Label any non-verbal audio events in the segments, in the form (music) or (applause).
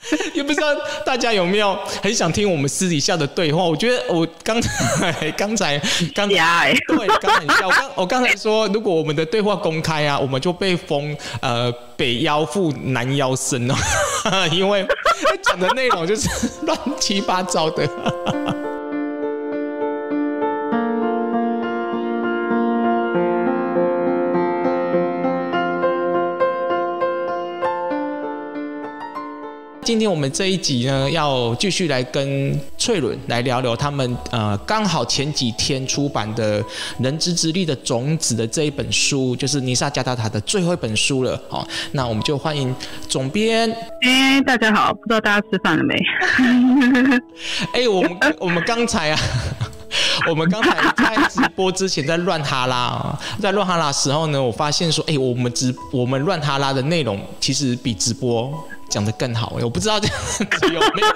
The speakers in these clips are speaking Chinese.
(laughs) 也不知道大家有没有很想听我们私底下的对话？我觉得我刚才刚才刚才 (laughs) 对刚才我刚 (laughs) 我刚才说，如果我们的对话公开啊，我们就被封呃北妖妇南妖僧哦，因为讲的内容就是乱七八糟的。今天我们这一集呢，要继续来跟翠伦来聊聊他们呃，刚好前几天出版的《人之之力的种子》的这一本书，就是尼萨加达塔的最后一本书了。好，那我们就欢迎总编。哎，大家好，不知道大家吃饭了没？(laughs) 哎，我们我们刚才啊，(laughs) 我们刚才在直播之前在乱哈拉，在乱哈拉的时候呢，我发现说，哎，我们直我们乱哈拉的内容其实比直播。讲的更好哎，我不知道这样子 (laughs) 有没有，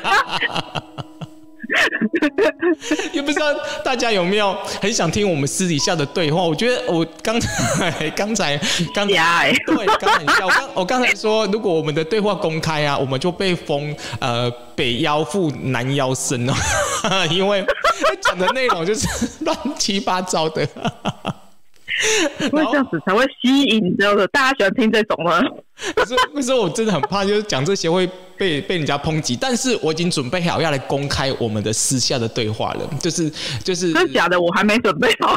也不知道大家有没有很想听我们私底下的对话。我觉得我刚才 (laughs) 刚才刚才对刚才我刚我刚才说，如果我们的对话公开啊，我们就被封呃北妖妇南妖僧哦，(laughs) 因为讲的内容就是乱七八糟的。因为这样子才会吸引，你知道的，大家喜欢听这种吗？(laughs) 可是，那时候我真的很怕，就是讲这些会被被人家抨击。但是我已经准备好要来公开我们的私下的对话了，就是就是。真的假的？我还没准备好。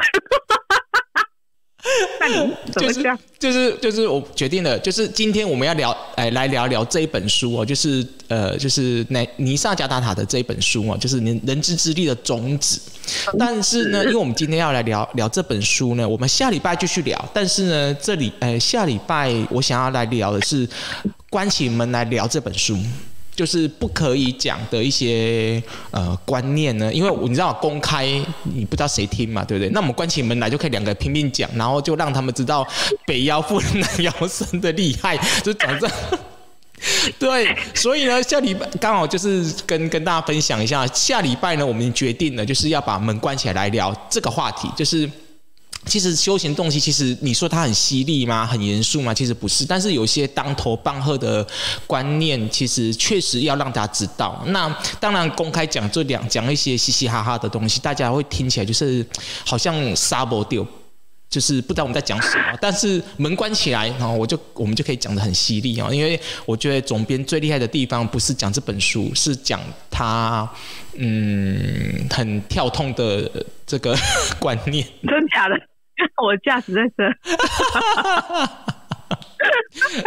(laughs) 那你就是就是就是我决定了，就是今天我们要聊，哎，来聊聊这一本书哦，就是呃，就是尼尼萨加达塔的这一本书哦，就是人人之之力的种子。但是呢，因为我们今天要来聊聊这本书呢，我们下礼拜继续聊。但是呢，这里呃，下礼拜我想要来聊的是关起门来聊这本书。就是不可以讲的一些呃观念呢，因为你知道公开你不知道谁听嘛，对不对？那我们关起门来就可以两个拼命讲，然后就让他们知道北妖妇南妖僧的厉害，就讲这。(laughs) 对，所以呢，下礼拜刚好就是跟跟大家分享一下，下礼拜呢，我们决定了就是要把门关起来来聊这个话题，就是。其实修行东西，其实你说它很犀利吗？很严肃吗？其实不是。但是有些当头棒喝的观念，其实确实要让大家知道。那当然公开讲这两讲一些嘻嘻哈哈的东西，大家会听起来就是好像沙波丢。就是不知道我们在讲什么，但是门关起来，然后我就我们就可以讲得很犀利啊！因为我觉得总编最厉害的地方不是讲这本书，是讲他嗯很跳痛的这个 (laughs) 观念。真的假的？(laughs) 我驾驶在这。(laughs)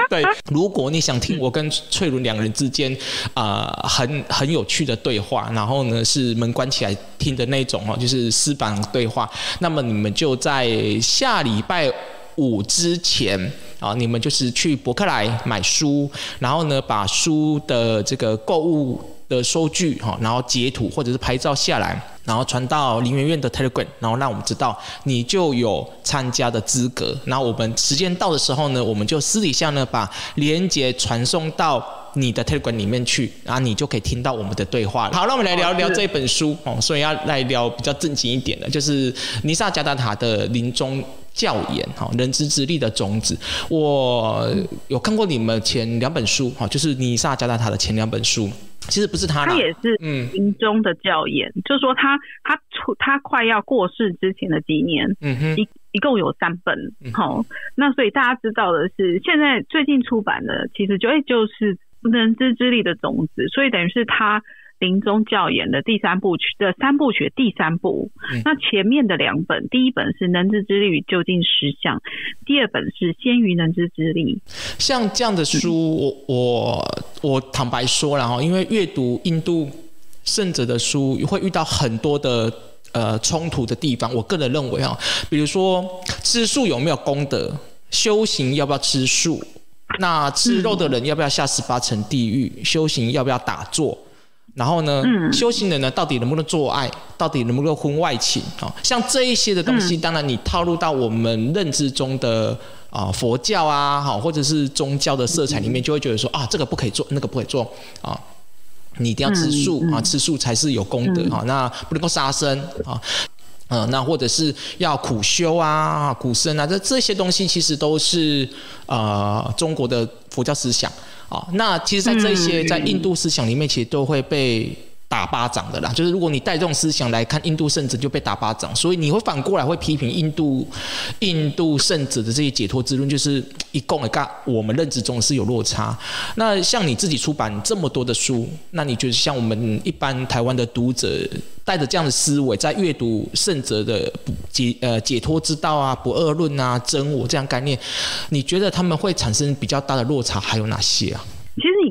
对，如果你想听我跟翠伦两个人之间啊、很很有趣的对话，然后呢是门关起来听的那种哦，就是私房对话，那么你们就在下礼拜五之前啊，你们就是去博客来买书，然后呢把书的这个购物的收据哈，然后截图或者是拍照下来，然后传到林媛媛的 Telegram，然后让我们知道你就有参加的资格。然后我们时间到的时候呢，我们就私底下呢把连接传送到你的 Telegram 里面去，然后你就可以听到我们的对话。好，那我们来聊聊这本书哦，所以要来聊比较正经一点的，就是尼萨加达塔的临终教言哈，人之之力的种子。我有看过你们前两本书哈，就是尼萨加达塔的前两本书。其实不是他，他也是临终的教研，嗯、就是说他他出他快要过世之前的几年，嗯哼，一一共有三本，好、嗯。哦，那所以大家知道的是，现在最近出版的其实就哎就是人之之力的种子，所以等于是他。临终教言的第三部曲的三部曲第三部，嗯、那前面的两本，第一本是《能知之力与究竟实相》，第二本是《先于能知之力》。像这样的书，我我我坦白说了哈，因为阅读印度圣者的书，会遇到很多的呃冲突的地方。我个人认为啊，比如说吃素有没有功德，修行要不要吃素，那吃肉的人要不要下十八层地狱，嗯、修行要不要打坐？然后呢，嗯、修行人呢，到底能不能做爱？到底能不能婚外情？啊，像这一些的东西，嗯、当然你套入到我们认知中的啊佛教啊，好或者是宗教的色彩里面，就会觉得说啊，这个不可以做，那个不可以做啊，你一定要吃素、嗯嗯、啊，吃素才是有功德啊，那不能够杀生啊。嗯、呃，那或者是要苦修啊、苦生啊，这这些东西其实都是呃中国的佛教思想啊。那其实，在这些在印度思想里面，其实都会被。打巴掌的啦，就是如果你带这种思想来看印度圣者，就被打巴掌。所以你会反过来会批评印度印度圣者的这些解脱之论，就是一共的跟我们认知中是有落差。那像你自己出版这么多的书，那你觉得像我们一般台湾的读者带着这样的思维，在阅读圣者的解呃解脱之道啊、不二论啊、真我这样概念，你觉得他们会产生比较大的落差还有哪些啊？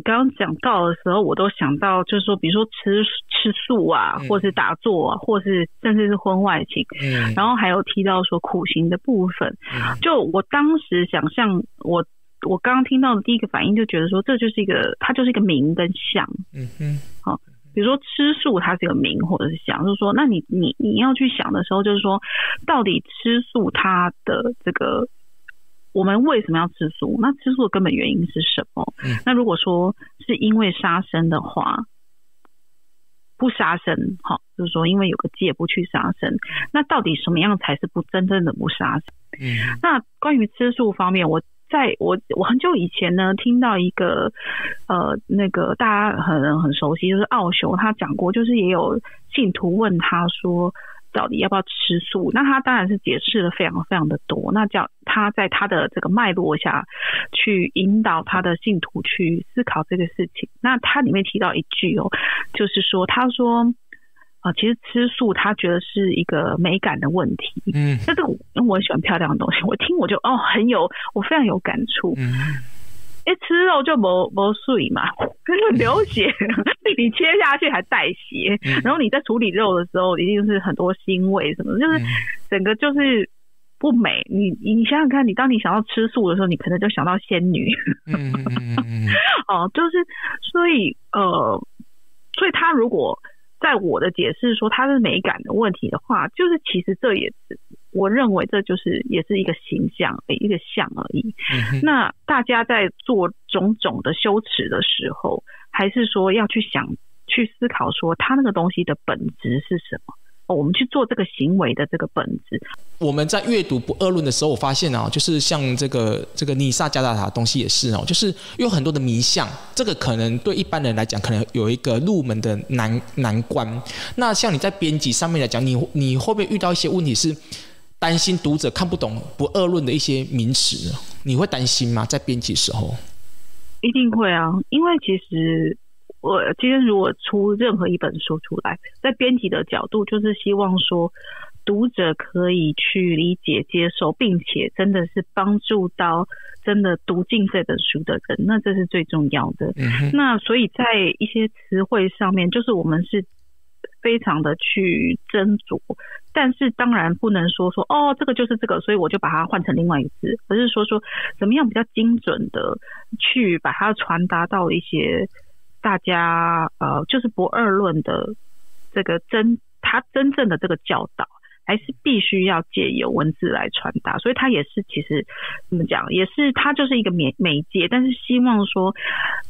刚刚讲到的时候，我都想到，就是说，比如说吃吃素啊，或是打坐啊，或是甚至是婚外情，嗯，然后还有提到说苦行的部分，就我当时想象，我我刚刚听到的第一个反应就觉得说，这就是一个，它就是一个名跟相，嗯嗯，好，比如说吃素，它是一个名或者是相，就是说，那你你你要去想的时候，就是说，到底吃素它的这个。我们为什么要吃素？那吃素的根本原因是什么？嗯、那如果说是因为杀生的话，不杀生，好，就是说因为有个戒不去杀生。那到底什么样才是不真正的不杀生？嗯，那关于吃素方面，我在我我很久以前呢，听到一个呃，那个大家很很熟悉，就是奥修，他讲过，就是也有信徒问他说。到底要不要吃素？那他当然是解释了非常非常的多。那叫他在他的这个脉络下去引导他的信徒去思考这个事情。那他里面提到一句哦，就是说他说啊、呃，其实吃素他觉得是一个美感的问题。嗯，那这个因为我很喜欢漂亮的东西，我听我就哦很有，我非常有感触。嗯。一吃肉就没没碎嘛，(laughs) 就是流血，(laughs) 你切下去还带血，然后你在处理肉的时候，一定是很多腥味什么，就是整个就是不美。你你想想看，你当你想要吃素的时候，你可能就想到仙女。(laughs) 哦，就是所以呃，所以他如果在我的解释说他是美感的问题的话，就是其实这也是。我认为这就是也是一个形象，一个像而已。嗯、那大家在做种种的修持的时候，还是说要去想、去思考，说他那个东西的本质是什么？哦，我们去做这个行为的这个本质。我们在阅读不二论的时候，我发现啊，就是像这个这个尼萨加达塔的东西也是哦，就是有很多的迷相，这个可能对一般人来讲，可能有一个入门的难难关。那像你在编辑上面来讲，你你会不会遇到一些问题是？担心读者看不懂不二论的一些名词，你会担心吗？在编辑时候，一定会啊，因为其实我今天如果出任何一本书出来，在编辑的角度，就是希望说读者可以去理解、接受，并且真的是帮助到真的读进这本书的人，那这是最重要的。嗯、那所以在一些词汇上面，就是我们是。非常的去斟酌，但是当然不能说说哦，这个就是这个，所以我就把它换成另外一个字，而是说说怎么样比较精准的去把它传达到一些大家呃，就是不二论的这个真他真正的这个教导。还是必须要借由文字来传达，所以它也是其实怎么讲，也是它就是一个媒媒介。但是希望说，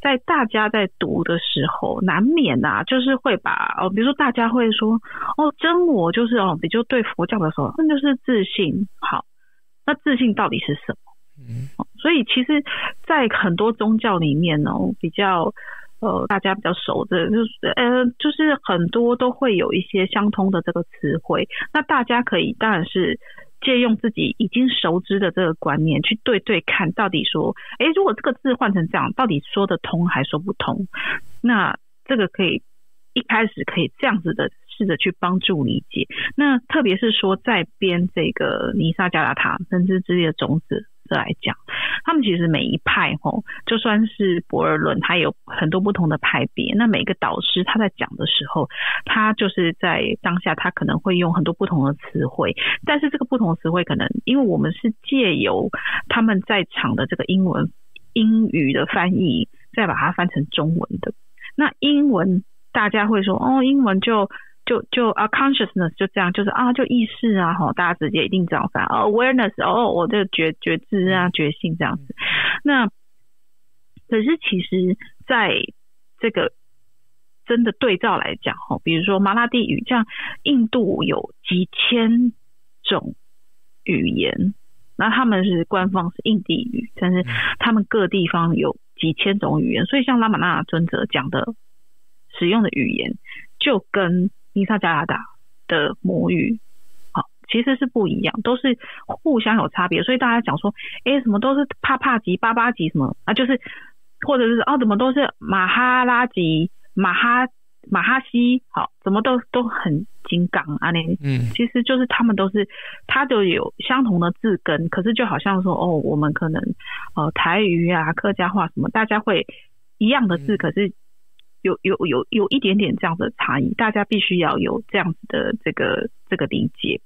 在大家在读的时候，难免呐、啊，就是会把哦，比如说大家会说哦，真我就是哦，比如对佛教的时候，那就是自信。好，那自信到底是什么？嗯，所以其实，在很多宗教里面哦，比较。呃，大家比较熟的，就是呃，就是很多都会有一些相通的这个词汇。那大家可以当然是借用自己已经熟知的这个观念去对对看，到底说，诶，如果这个字换成这样，到底说得通还说不通？那这个可以一开始可以这样子的试着去帮助理解。那特别是说在编这个尼萨加拉塔真知之力的种子。来讲，他们其实每一派吼，就算是博尔论，他有很多不同的派别。那每个导师他在讲的时候，他就是在当下，他可能会用很多不同的词汇。但是这个不同词汇，可能因为我们是借由他们在场的这个英文英语的翻译，再把它翻成中文的。那英文大家会说哦，英文就。就就啊，consciousness 就这样，就是啊，就意识啊，吼，大家直接一定这样翻。啊，awareness，哦，我这个觉觉知啊，觉性这样子。那可是其实在这个真的对照来讲，吼，比如说马拉地语，像印度有几千种语言，那他们是官方是印地语，但是他们各地方有几千种语言，所以像拉玛那尊者讲的使用的语言，就跟尼萨加拉达的魔语，好，其实是不一样，都是互相有差别。所以大家讲说，哎，什么都是帕帕吉、巴巴吉什么啊，就是或者是哦，怎么都是马哈拉吉、马哈马哈西，好，怎么都都很金刚啊？那嗯，其实就是他们都是，他都有相同的字根，可是就好像说，哦，我们可能呃台语啊、客家话什么，大家会一样的字，可是。有有有有一点点这样的差异，大家必须要有这样子的这个这个理解。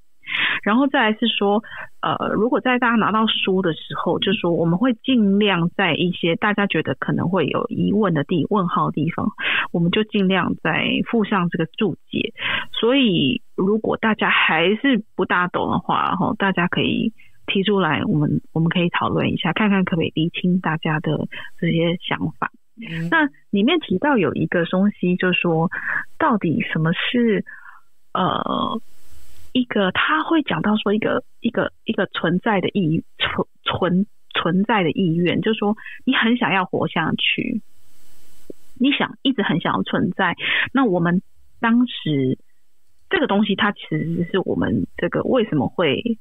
然后再来是说，呃，如果在大家拿到书的时候，就说我们会尽量在一些大家觉得可能会有疑问的地问号地方，我们就尽量在附上这个注解。所以如果大家还是不大懂的话，哈，大家可以提出来，我们我们可以讨论一下，看看可不可以厘清大家的这些想法。那里面提到有一个东西，就是说，到底什么是呃一个他会讲到说一个一个一个存在的意存存存在的意愿，就是说你很想要活下去，你想一直很想要存在。那我们当时这个东西，它其实是我们这个为什么会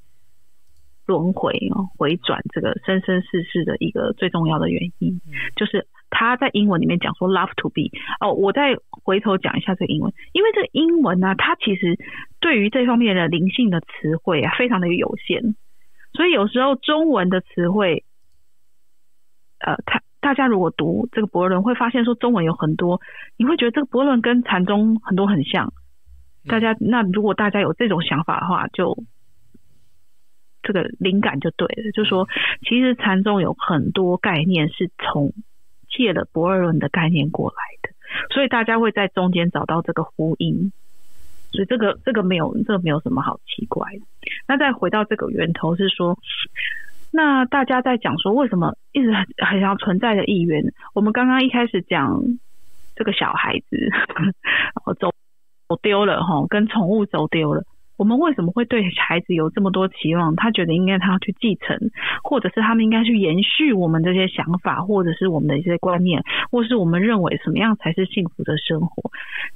轮回哦回转这个生生世世的一个最重要的原因，就是。他在英文里面讲说 “love to be” 哦，我再回头讲一下这个英文，因为这个英文呢、啊，它其实对于这方面的灵性的词汇啊，非常的有限，所以有时候中文的词汇，呃，他大家如果读这个博尔论，会发现说中文有很多，你会觉得这个博尔论跟禅宗很多很像。大家那如果大家有这种想法的话，就这个灵感就对了，就说其实禅宗有很多概念是从。借了博尔论的概念过来的，所以大家会在中间找到这个呼应，所以这个这个没有这个没有什么好奇怪的。那再回到这个源头是说，那大家在讲说为什么一直很很想存在的意愿？我们刚刚一开始讲这个小孩子 (laughs) 走走丢了哈，跟宠物走丢了。我们为什么会对孩子有这么多期望？他觉得应该他要去继承，或者是他们应该去延续我们这些想法，或者是我们的一些观念，或是我们认为什么样才是幸福的生活？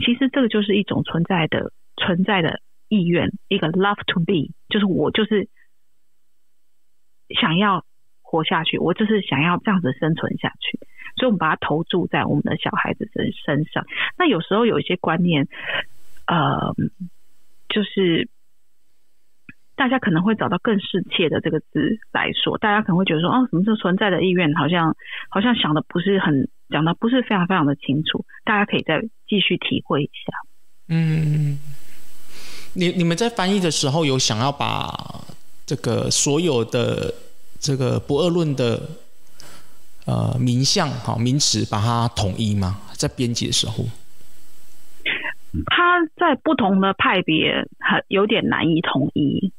其实这个就是一种存在的存在的意愿，一个 love to be，就是我就是想要活下去，我就是想要这样子生存下去，所以我们把它投注在我们的小孩子身身上。那有时候有一些观念，呃。就是大家可能会找到更适切的这个字来说，大家可能会觉得说，哦，什么是存在的意愿？好像好像想的不是很讲的不是非常非常的清楚，大家可以再继续体会一下。嗯，你你们在翻译的时候有想要把这个所有的这个不二论的呃名相哈名词把它统一吗？在编辑的时候？他在不同的派别很有点难以统一。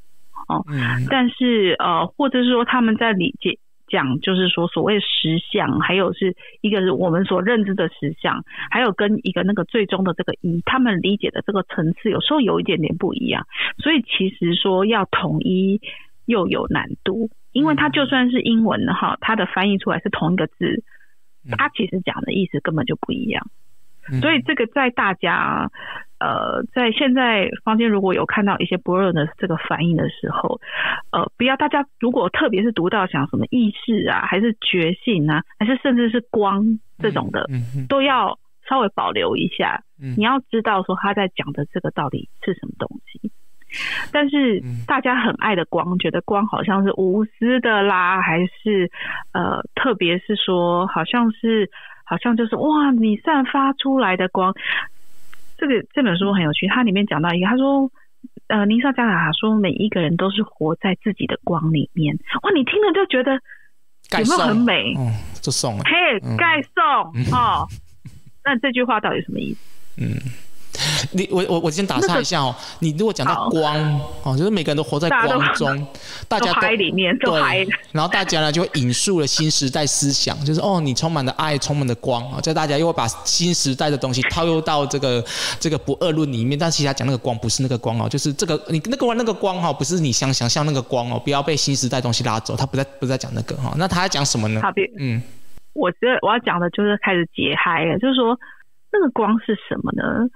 哦，但是呃，或者是说他们在理解讲，就是说所谓实相，还有是一个是我们所认知的实相，还有跟一个那个最终的这个一，他们理解的这个层次有时候有一点点不一样，所以其实说要统一又有难度，因为它就算是英文的哈，它的翻译出来是同一个字，它其实讲的意思根本就不一样。所以这个在大家呃，在现在坊间如果有看到一些博尔的这个反应的时候，呃，不要大家如果特别是读到像什么意识啊，还是觉性啊，还是甚至是光这种的，都要稍微保留一下。你要知道说他在讲的这个到底是什么东西。但是大家很爱的光，觉得光好像是无私的啦，还是呃，特别是说好像是。好像就是哇，你散发出来的光，这个这本书很有趣。它里面讲到一个，他说，呃，尼萨加达说，每一个人都是活在自己的光里面。哇，你听了就觉得有没有很美？嗯，就送了。嘿，盖送哦。那这句话到底什么意思？嗯。(laughs) 你我我我先打岔一下哦，你如果讲到光哦，就是每个人都活在光 (laughs) 中，大家都，海里面都海，然后大家呢就会引述了新时代思想，就是哦，你充满了爱，充满了光啊，这大家又会把新时代的东西套用到这个这个不二论里面，但其实他讲那个光不是那个光哦，就是这个你那个那个光哈，不是你想想象那个光哦，不要被新时代东西拉走，他不在不在讲那个哈，那他在讲什么呢？嗯。我觉得我要讲的就是开始解嗨了，就是说那个光是什么呢？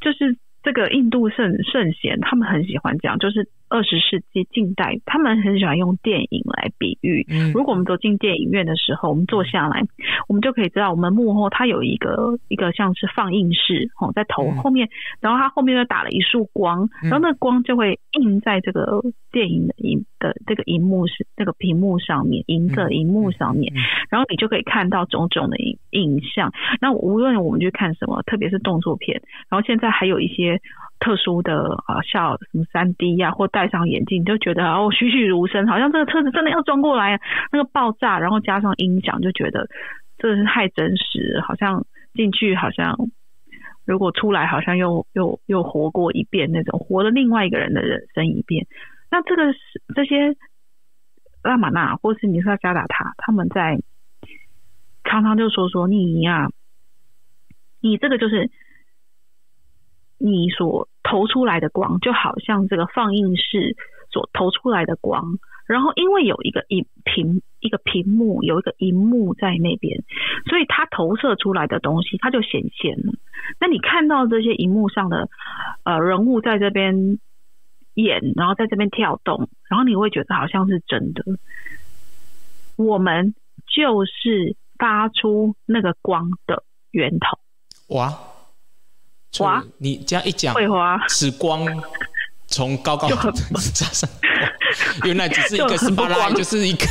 就是这个印度圣圣贤他们很喜欢讲，就是。二十世纪近代，他们很喜欢用电影来比喻。嗯如果我们走进电影院的时候，我们坐下来，我们就可以知道，我们幕后它有一个一个像是放映室哦，在头后面，然后它后面又打了一束光，然后那光就会映在这个电影的荧的这个荧幕是那个屏幕上面，银色荧幕上面，然后你就可以看到种种的影影像。那无论我们去看什么，特别是动作片，然后现在还有一些。特殊的啊，像什么三 D 呀、啊，或戴上眼镜，就觉得哦栩栩如生，好像这个车子真的要撞过来，那个爆炸，然后加上音响，就觉得这是太真实，好像进去好像如果出来，好像又又又活过一遍那种，活了另外一个人的人生一遍。那这个是这些拉玛那或是尼萨加达他他们在常常就说说你呀，你这个就是。你所投出来的光，就好像这个放映室所投出来的光，然后因为有一个荧屏，一个屏幕，有一个荧幕在那边，所以它投射出来的东西，它就显现了。那你看到这些荧幕上的呃人物在这边演，然后在这边跳动，然后你会觉得好像是真的。我们就是发出那个光的源头。哇！哇！你这样一讲，会花？此光从高高原来 (laughs) 只是一个斯巴拉，就是一个，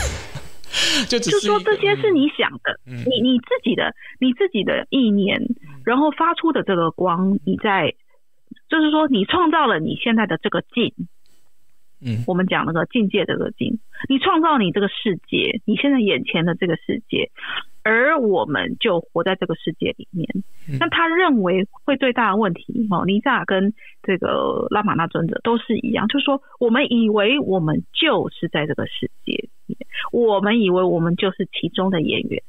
(laughs) 就只是就说这些是你想的，嗯、你你自己的你自己的意念，然后发出的这个光，你在就是说你创造了你现在的这个境，嗯，我们讲那个境界这个境，你创造你这个世界，你现在眼前的这个世界。而我们就活在这个世界里面。那他认为会最大的问题，哦，尼萨跟这个拉玛那尊者都是一样，就是说，我们以为我们就是在这个世界里面，我们以为我们就是其中的演员。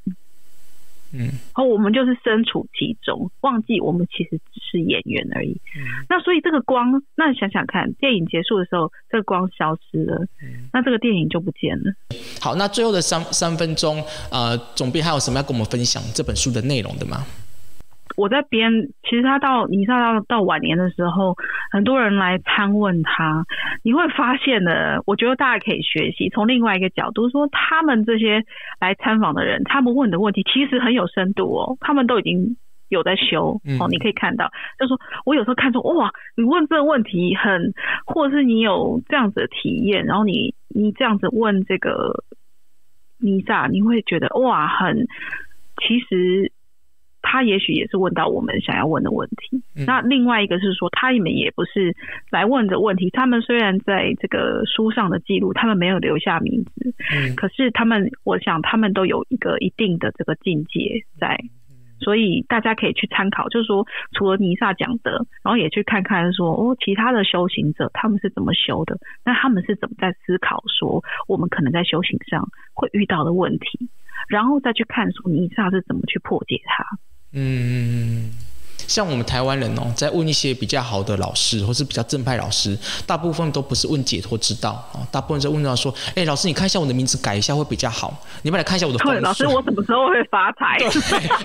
嗯，然后我们就是身处其中，忘记我们其实只是演员而已。嗯，那所以这个光，那你想想看，电影结束的时候，这个光消失了，嗯，那这个电影就不见了。好，那最后的三三分钟，呃，总编还有什么要跟我们分享这本书的内容的吗？我在编，其实他到尼萨到到晚年的时候，很多人来参问他，你会发现呢，我觉得大家可以学习从另外一个角度说，他们这些来参访的人，他们问的问题其实很有深度哦，他们都已经有在修哦，你可以看到，就是说我有时候看出哇，你问这个问题很，或者是你有这样子的体验，然后你你这样子问这个尼萨，你会觉得哇，很其实。他也许也是问到我们想要问的问题。嗯、那另外一个是说，他们也不是来问的问题。他们虽然在这个书上的记录，他们没有留下名字，嗯、可是他们，我想他们都有一个一定的这个境界在，所以大家可以去参考。就是说，除了尼萨讲的，然后也去看看说，哦，其他的修行者他们是怎么修的？那他们是怎么在思考说，我们可能在修行上会遇到的问题，然后再去看说尼萨是怎么去破解它。嗯，像我们台湾人哦，在问一些比较好的老师，或是比较正派老师，大部分都不是问解脱之道啊，大部分是问到说，哎，老师，你看一下我的名字改一下会比较好，你们来看一下我的。对，老师，我什么时候会发财？对，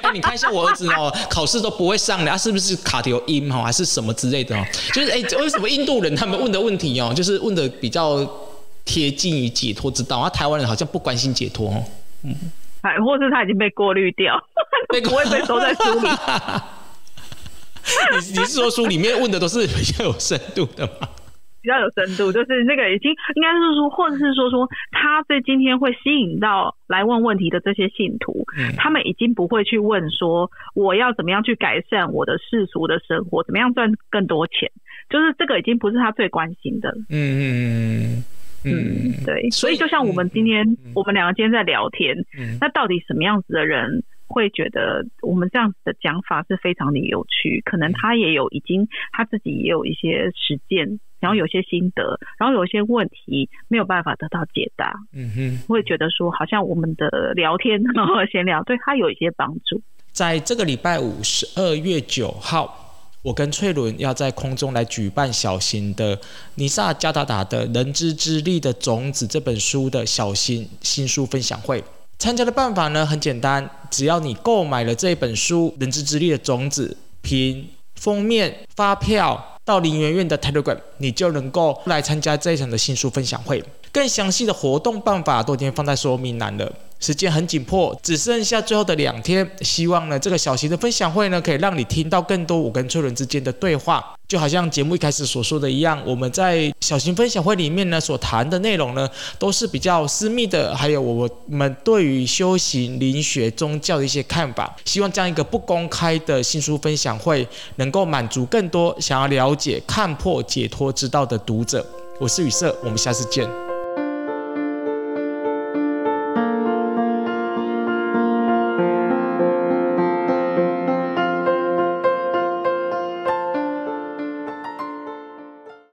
哎，你看一下我儿子哦，考试都不会上的，他是不是卡条音哈，还是什么之类的哦？就是哎，为什么印度人他们问的问题哦，就是问的比较贴近于解脱之道，而台湾人好像不关心解脱哦，嗯。哎，或是他已经被过滤掉，(laughs) 被不会被收在书里。(laughs) 你你是说书里面问的都是比较有深度的吗？比较有深度，就是那个已经应该是说，或者是说说他在今天会吸引到来问问题的这些信徒，嗯、他们已经不会去问说我要怎么样去改善我的世俗的生活，怎么样赚更多钱，就是这个已经不是他最关心的。嗯嗯嗯。嗯，对，所以就像我们今天，嗯、我们两个今天在聊天，嗯、那到底什么样子的人会觉得我们这样子的讲法是非常的有趣？可能他也有已经他自己也有一些实践，然后有些心得，然后有一些问题没有办法得到解答。嗯哼，会觉得说好像我们的聊天然后闲聊对他有一些帮助。在这个礼拜五，十二月九号。我跟翠伦要在空中来举办小型的尼萨加达达的《人之之力的种子》这本书的小型新书分享会。参加的办法呢很简单，只要你购买了这本书《人之之力的种子》，凭封面发票到林媛媛的 Telegram，你就能够来参加这一场的新书分享会。更详细的活动办法都已经放在说明栏了。时间很紧迫，只剩下最后的两天。希望呢，这个小型的分享会呢，可以让你听到更多我跟粹伦之间的对话。就好像节目一开始所说的一样，我们在小型分享会里面呢，所谈的内容呢，都是比较私密的，还有我们对于修行、灵学、宗教的一些看法。希望这样一个不公开的新书分享会，能够满足更多想要了解、看破、解脱之道的读者。我是雨色，我们下次见。